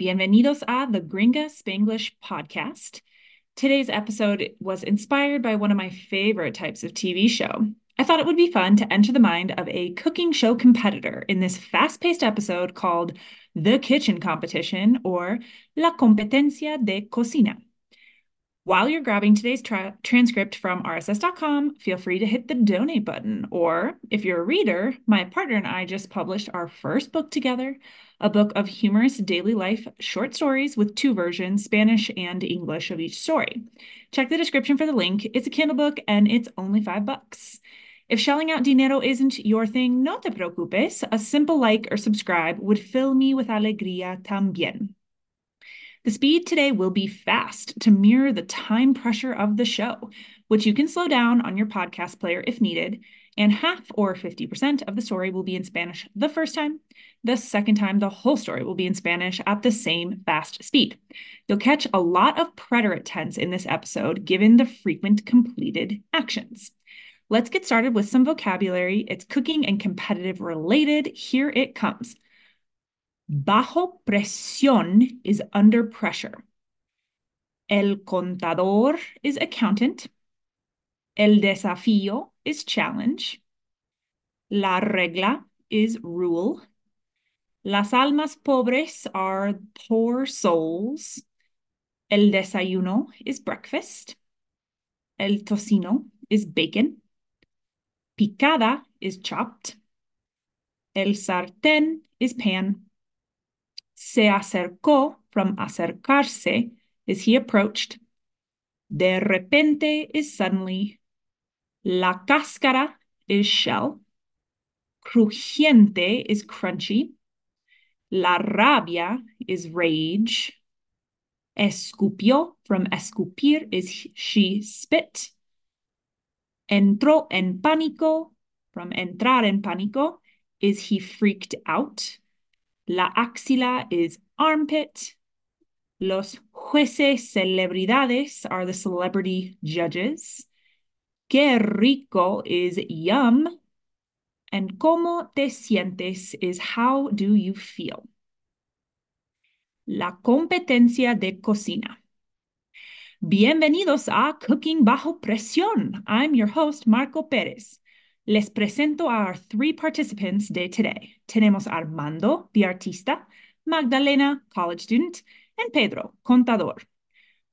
bienvenidos a the Gringa Spanglish podcast. Today's episode was inspired by one of my favorite types of TV show. I thought it would be fun to enter the mind of a cooking show competitor in this fast paced episode called The Kitchen Competition or La Competencia de Cocina. While you're grabbing today's tra- transcript from rss.com, feel free to hit the donate button. Or if you're a reader, my partner and I just published our first book together, a book of humorous daily life short stories with two versions, Spanish and English, of each story. Check the description for the link. It's a Kindle book and it's only five bucks. If shelling out dinero isn't your thing, no te preocupes. A simple like or subscribe would fill me with alegría también. The speed today will be fast to mirror the time pressure of the show, which you can slow down on your podcast player if needed. And half or 50% of the story will be in Spanish the first time. The second time, the whole story will be in Spanish at the same fast speed. You'll catch a lot of preterite tense in this episode, given the frequent completed actions. Let's get started with some vocabulary. It's cooking and competitive related. Here it comes. Bajo presión is under pressure. El contador is accountant. El desafío is challenge. La regla is rule. Las almas pobres are poor souls. El desayuno is breakfast. El tocino is bacon. Picada is chopped. El sartén is pan. Se acercó from acercarse is he approached. De repente is suddenly. La cáscara is shell. Crujiente is crunchy. La rabia is rage. Escupió from escupir is she spit. Entró en pánico from entrar en pánico is he freaked out. La axila is armpit. Los jueces celebridades are the celebrity judges. Qué rico is yum. And cómo te sientes is how do you feel. La competencia de cocina. Bienvenidos a Cooking Bajo Presión. I'm your host, Marco Pérez. Les presento a our three participants de today. Tenemos Armando, the artista, Magdalena, college student, and Pedro, contador.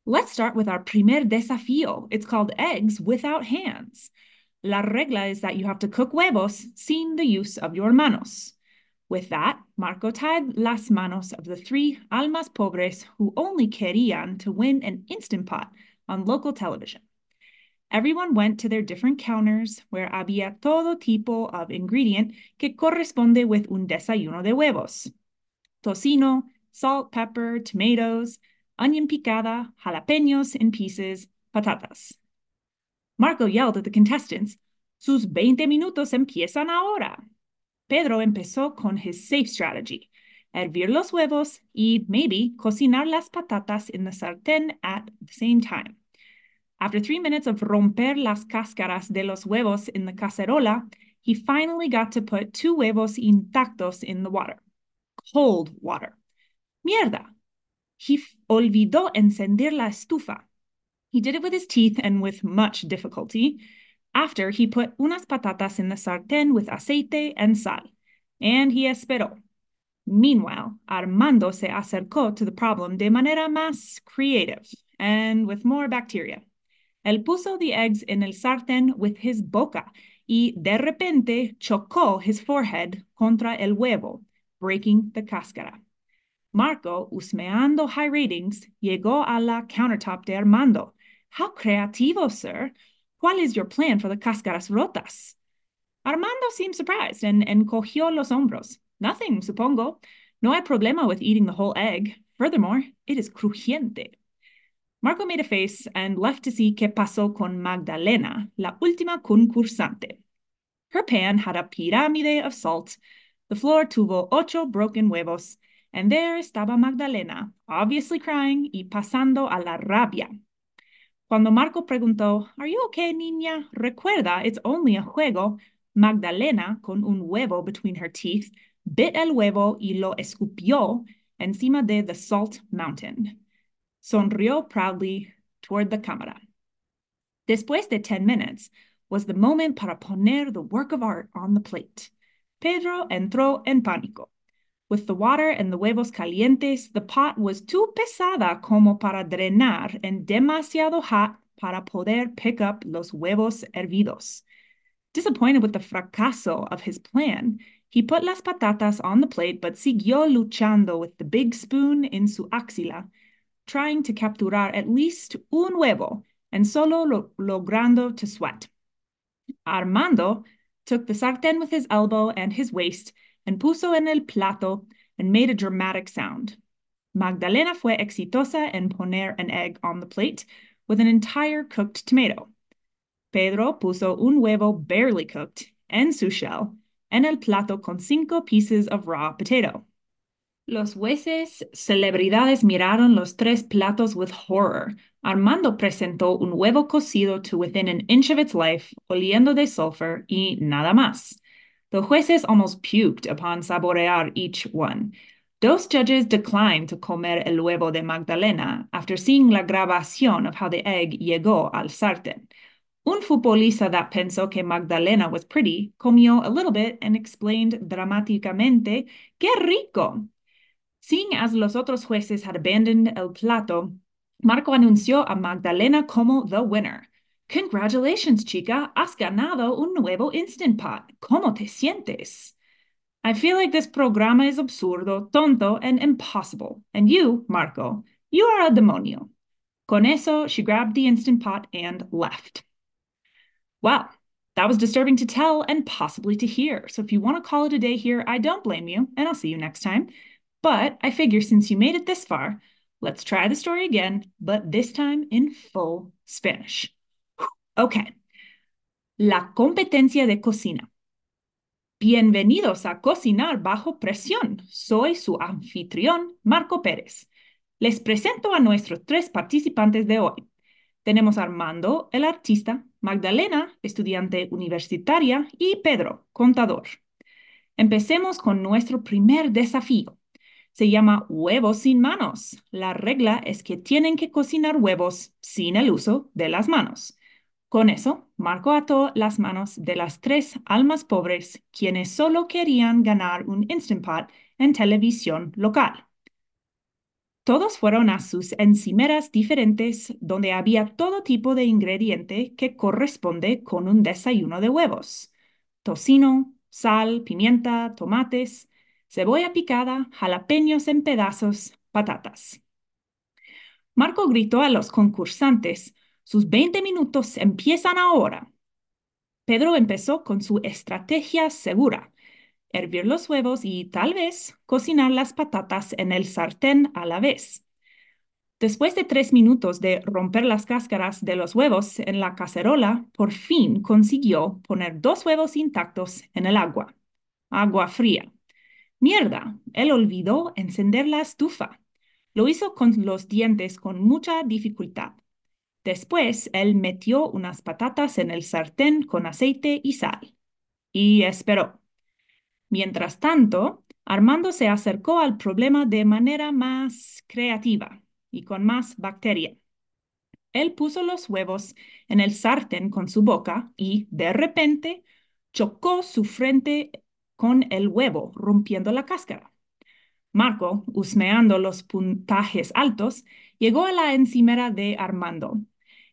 Let's start with our primer desafío. It's called eggs without hands. La regla is that you have to cook huevos sin the use of your manos. With that, Marco tied las manos of the three almas pobres who only querían to win an Instant Pot on local television. Everyone went to their different counters where había todo tipo of ingredient que corresponde with un desayuno de huevos. Tocino, salt, pepper, tomatoes, onion picada, jalapenos in pieces, patatas. Marco yelled at the contestants, Sus 20 minutos empiezan ahora. Pedro empezó con his safe strategy, hervir los huevos y maybe cocinar las patatas in the sartén at the same time. After three minutes of romper las cáscaras de los huevos in the cacerola, he finally got to put two huevos intactos in the water. Cold water. Mierda! He olvidó encender la estufa. He did it with his teeth and with much difficulty. After, he put unas patatas in the sartén with aceite and sal, and he esperó. Meanwhile, Armando se acercó to the problem de manera más creative and with more bacteria. Él puso the eggs in el sartén with his boca y de repente chocó his forehead contra el huevo, breaking the cáscara. Marco, husmeando high ratings, llegó a la countertop de Armando. How creativo, sir. ¿Cuál is your plan for the cáscaras rotas? Armando seemed surprised and encogió los hombros. Nothing, supongo. No hay problema with eating the whole egg. Furthermore, it is crujiente. Marco made a face and left to see qué pasó con Magdalena, la última concursante. Her pan had a pirámide of salt. The floor tuvo ocho broken huevos, and there estaba Magdalena, obviously crying y pasando a la rabia. Cuando Marco preguntó, Are you okay, niña? Recuerda, it's only a juego. Magdalena, con un huevo between her teeth, bit el huevo y lo escupió, encima de the Salt Mountain. Sonrió proudly toward the cámara. Después de 10 minutes was the moment para poner the work of art on the plate. Pedro entró en pánico. With the water and the huevos calientes, the pot was too pesada como para drenar and demasiado hot para poder pick up los huevos hervidos. Disappointed with the fracaso of his plan, he put las patatas on the plate but siguió luchando with the big spoon in su axila, trying to capturar at least un huevo and solo lo logrando to sweat. Armando took the sartén with his elbow and his waist and puso en el plato and made a dramatic sound. Magdalena fue exitosa en poner an egg on the plate with an entire cooked tomato. Pedro puso un huevo barely cooked en su shell en el plato con cinco pieces of raw potato. Los jueces celebridades miraron los tres platos with horror. Armando presentó un huevo cocido to within an inch of its life, oliendo de sulfur, y nada más. The jueces almost puked upon saborear each one. Dos judges declined to comer el huevo de Magdalena after seeing la grabación of how the egg llegó al sartén. Un futbolista that pensó que Magdalena was pretty comió a little bit and explained dramáticamente, ¡Qué rico! Seeing as los otros jueces had abandoned el plato, Marco anunció a Magdalena como the winner. Congratulations, chica, has ganado un nuevo Instant Pot. ¿Cómo te sientes? I feel like this programa is absurdo, tonto, and impossible. And you, Marco, you are a demonio. Con eso, she grabbed the Instant Pot and left. Well, that was disturbing to tell and possibly to hear. So if you want to call it a day here, I don't blame you, and I'll see you next time. But I figure since you made it this far, let's try the story again, but this time in full Spanish. Okay. La competencia de cocina. Bienvenidos a Cocinar bajo presión. Soy su anfitrión, Marco Pérez. Les presento a nuestros tres participantes de hoy. Tenemos Armando, el artista, Magdalena, estudiante universitaria, y Pedro, contador. Empecemos con nuestro primer desafío. Se llama huevos sin manos. La regla es que tienen que cocinar huevos sin el uso de las manos. Con eso, Marco ató las manos de las tres almas pobres quienes solo querían ganar un Instant Pot en televisión local. Todos fueron a sus encimeras diferentes donde había todo tipo de ingrediente que corresponde con un desayuno de huevos. Tocino, sal, pimienta, tomates, cebolla picada, jalapeños en pedazos, patatas. Marco gritó a los concursantes, sus 20 minutos empiezan ahora. Pedro empezó con su estrategia segura hervir los huevos y tal vez cocinar las patatas en el sartén a la vez. Después de tres minutos de romper las cáscaras de los huevos en la cacerola, por fin consiguió poner dos huevos intactos en el agua. Agua fría. Mierda, él olvidó encender la estufa. Lo hizo con los dientes con mucha dificultad. Después, él metió unas patatas en el sartén con aceite y sal. Y esperó. Mientras tanto, Armando se acercó al problema de manera más creativa y con más bacteria. Él puso los huevos en el sartén con su boca y, de repente, chocó su frente con el huevo, rompiendo la cáscara. Marco, husmeando los puntajes altos, llegó a la encimera de Armando.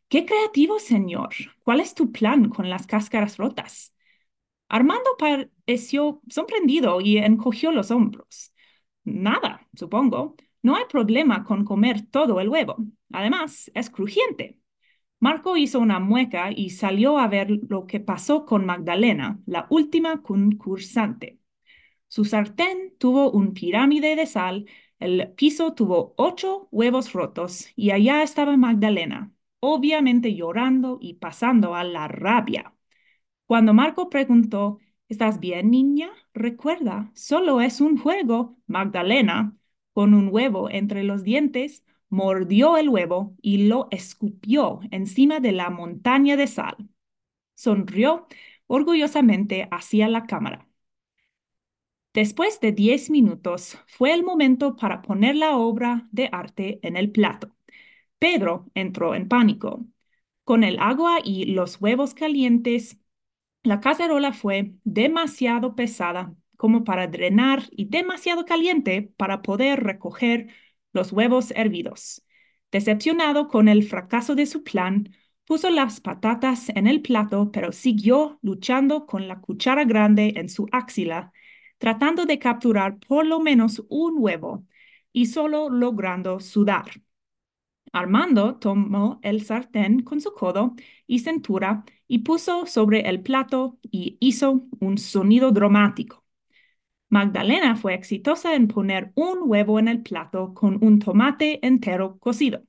¡Qué creativo, señor! ¿Cuál es tu plan con las cáscaras rotas? Armando pareció sorprendido y encogió los hombros. Nada, supongo. No hay problema con comer todo el huevo. Además, es crujiente. Marco hizo una mueca y salió a ver lo que pasó con Magdalena, la última concursante. Su sartén tuvo un pirámide de sal, el piso tuvo ocho huevos rotos y allá estaba Magdalena, obviamente llorando y pasando a la rabia. Cuando Marco preguntó, ¿Estás bien, niña? Recuerda, solo es un juego. Magdalena, con un huevo entre los dientes, mordió el huevo y lo escupió encima de la montaña de sal. Sonrió orgullosamente hacia la cámara. Después de diez minutos, fue el momento para poner la obra de arte en el plato. Pedro entró en pánico. Con el agua y los huevos calientes, la cacerola fue demasiado pesada como para drenar y demasiado caliente para poder recoger los huevos hervidos. Decepcionado con el fracaso de su plan, puso las patatas en el plato, pero siguió luchando con la cuchara grande en su axila tratando de capturar por lo menos un huevo y solo logrando sudar. Armando tomó el sartén con su codo y cintura y puso sobre el plato y hizo un sonido dramático. Magdalena fue exitosa en poner un huevo en el plato con un tomate entero cocido.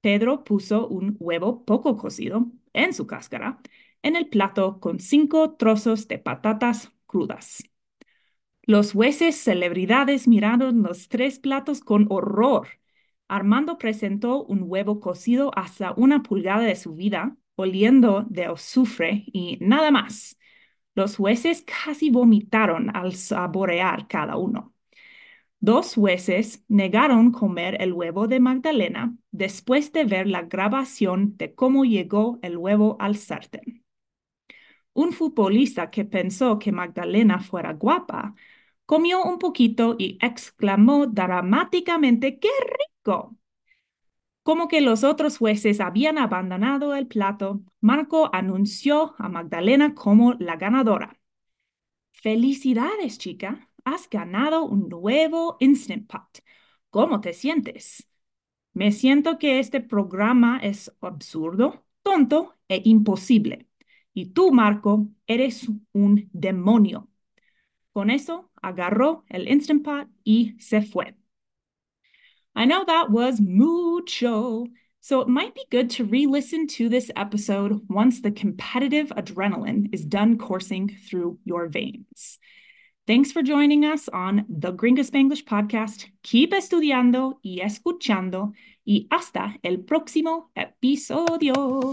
Pedro puso un huevo poco cocido en su cáscara en el plato con cinco trozos de patatas crudas. Los jueces celebridades miraron los tres platos con horror. Armando presentó un huevo cocido hasta una pulgada de su vida, oliendo de azufre y nada más. Los jueces casi vomitaron al saborear cada uno. Dos jueces negaron comer el huevo de Magdalena después de ver la grabación de cómo llegó el huevo al sartén. Un futbolista que pensó que Magdalena fuera guapa comió un poquito y exclamó dramáticamente, ¡qué rico! Como que los otros jueces habían abandonado el plato, Marco anunció a Magdalena como la ganadora. Felicidades, chica. Has ganado un nuevo Instant Pot. ¿Cómo te sientes? Me siento que este programa es absurdo, tonto e imposible. Y tú, Marco, eres un demonio. Con eso, agarró el Instant Pot y se fue. I know that was mucho, so it might be good to re listen to this episode once the competitive adrenaline is done coursing through your veins. Thanks for joining us on the Gringa Spanglish podcast. Keep estudiando y escuchando, y hasta el próximo episodio.